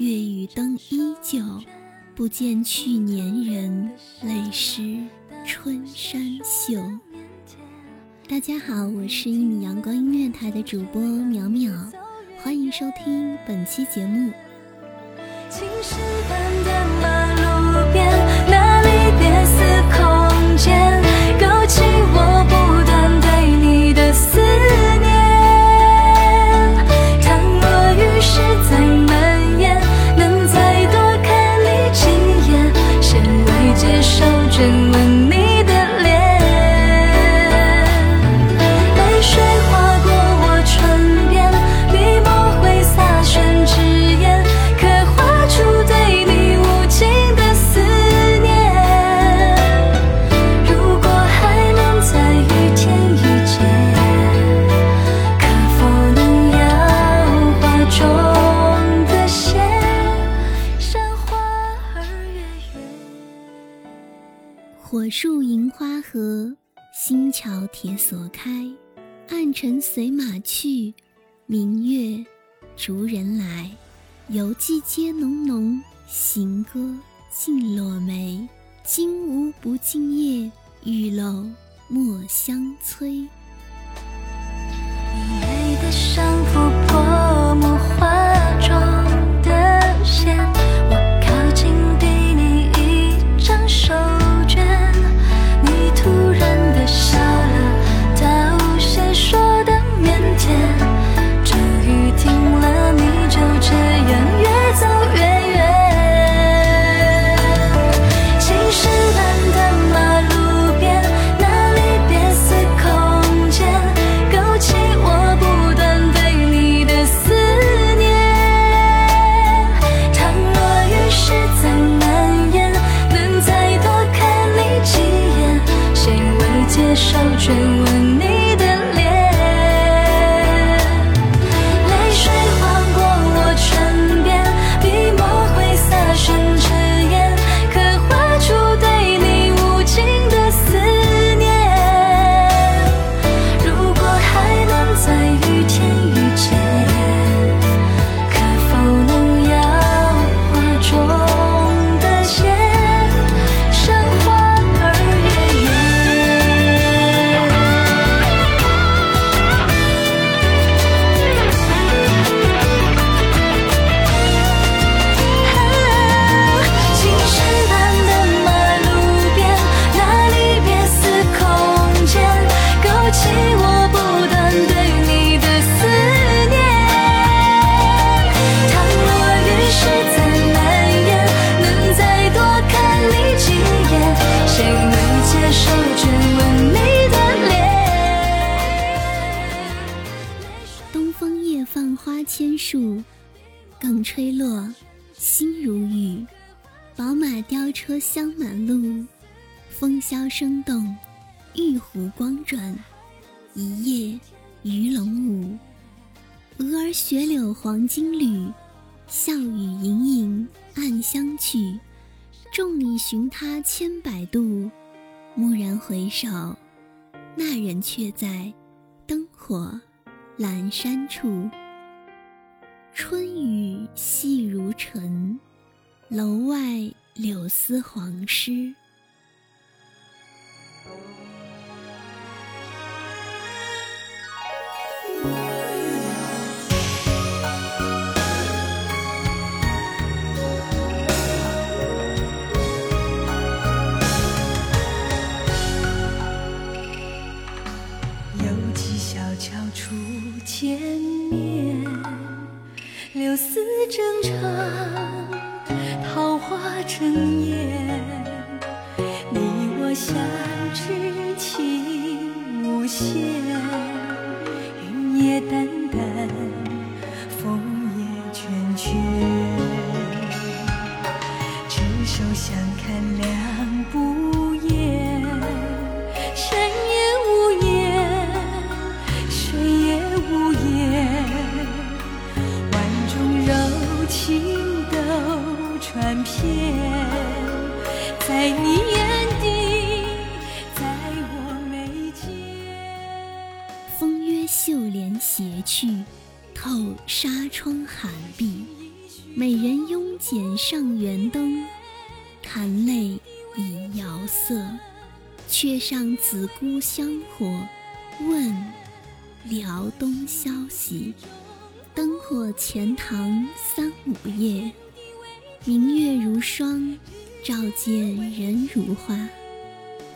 月与灯依旧，不见去年人，泪湿春衫袖。大家好，我是一米阳光音乐台的主播淼淼，欢迎收听本期节目。青石板的马火树银花合，星桥铁锁开，暗尘随马去，明月逐人来。游寄皆浓浓，行歌尽落梅。金无不尽夜，玉漏莫相催。你眉的上铺吹落，心如雨；宝马雕车香满路，风萧声动，玉壶光转，一夜鱼龙舞。蛾儿雪柳黄金缕，笑语盈盈暗香去。众里寻他千百度，蓦然回首，那人却在灯火阑珊处。春雨细如尘，楼外柳丝黄湿。花绣帘斜去，透纱窗寒碧。美人拥剪上圆灯，弹泪已遥色。却上紫姑香火，问辽东消息。灯火钱塘三五夜，明月如霜，照见人如花。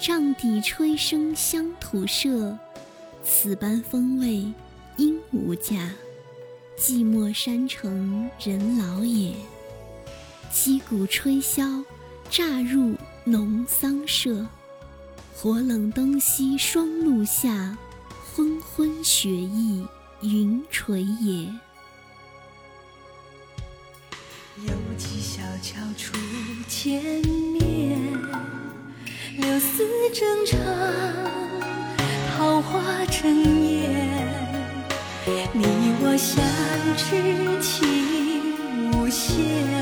帐底吹笙乡土社，此般风味应无价。寂寞山城人老也，击鼓吹箫，乍入农桑社。火冷灯熄霜露下，昏昏雪意云垂也。犹记小桥初见面，柳丝正长，化成烟。你我相知情无限，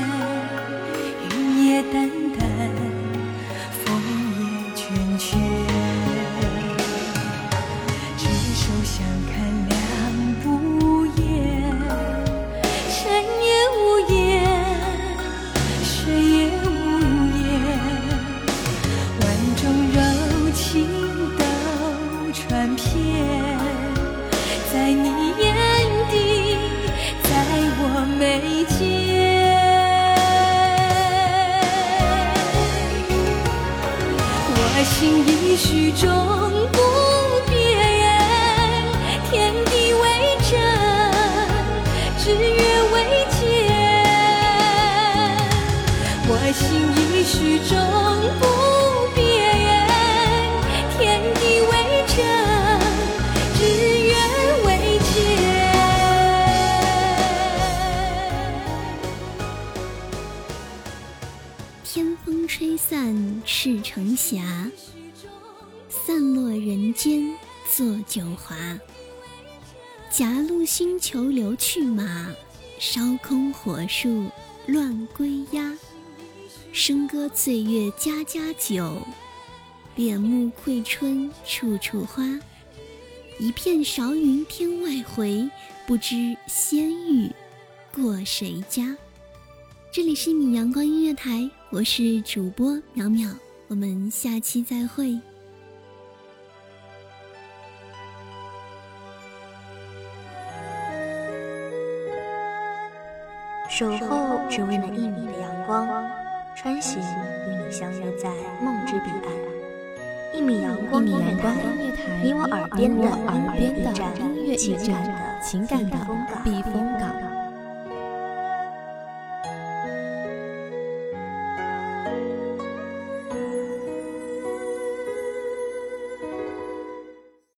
吹散赤城霞，散落人间作酒华。夹路星球留去马，烧空火树乱归鸦。笙歌醉月家家酒，帘幕窥春处处花。一片韶云天外回，不知仙域过谁家。这里是米阳光音乐台，我是主播淼淼，我们下期再会。守候只为那一米的阳光，穿行与你相约在梦之彼岸。一米阳光音乐台，你我耳边的音乐驿站，情感的情感的避风港。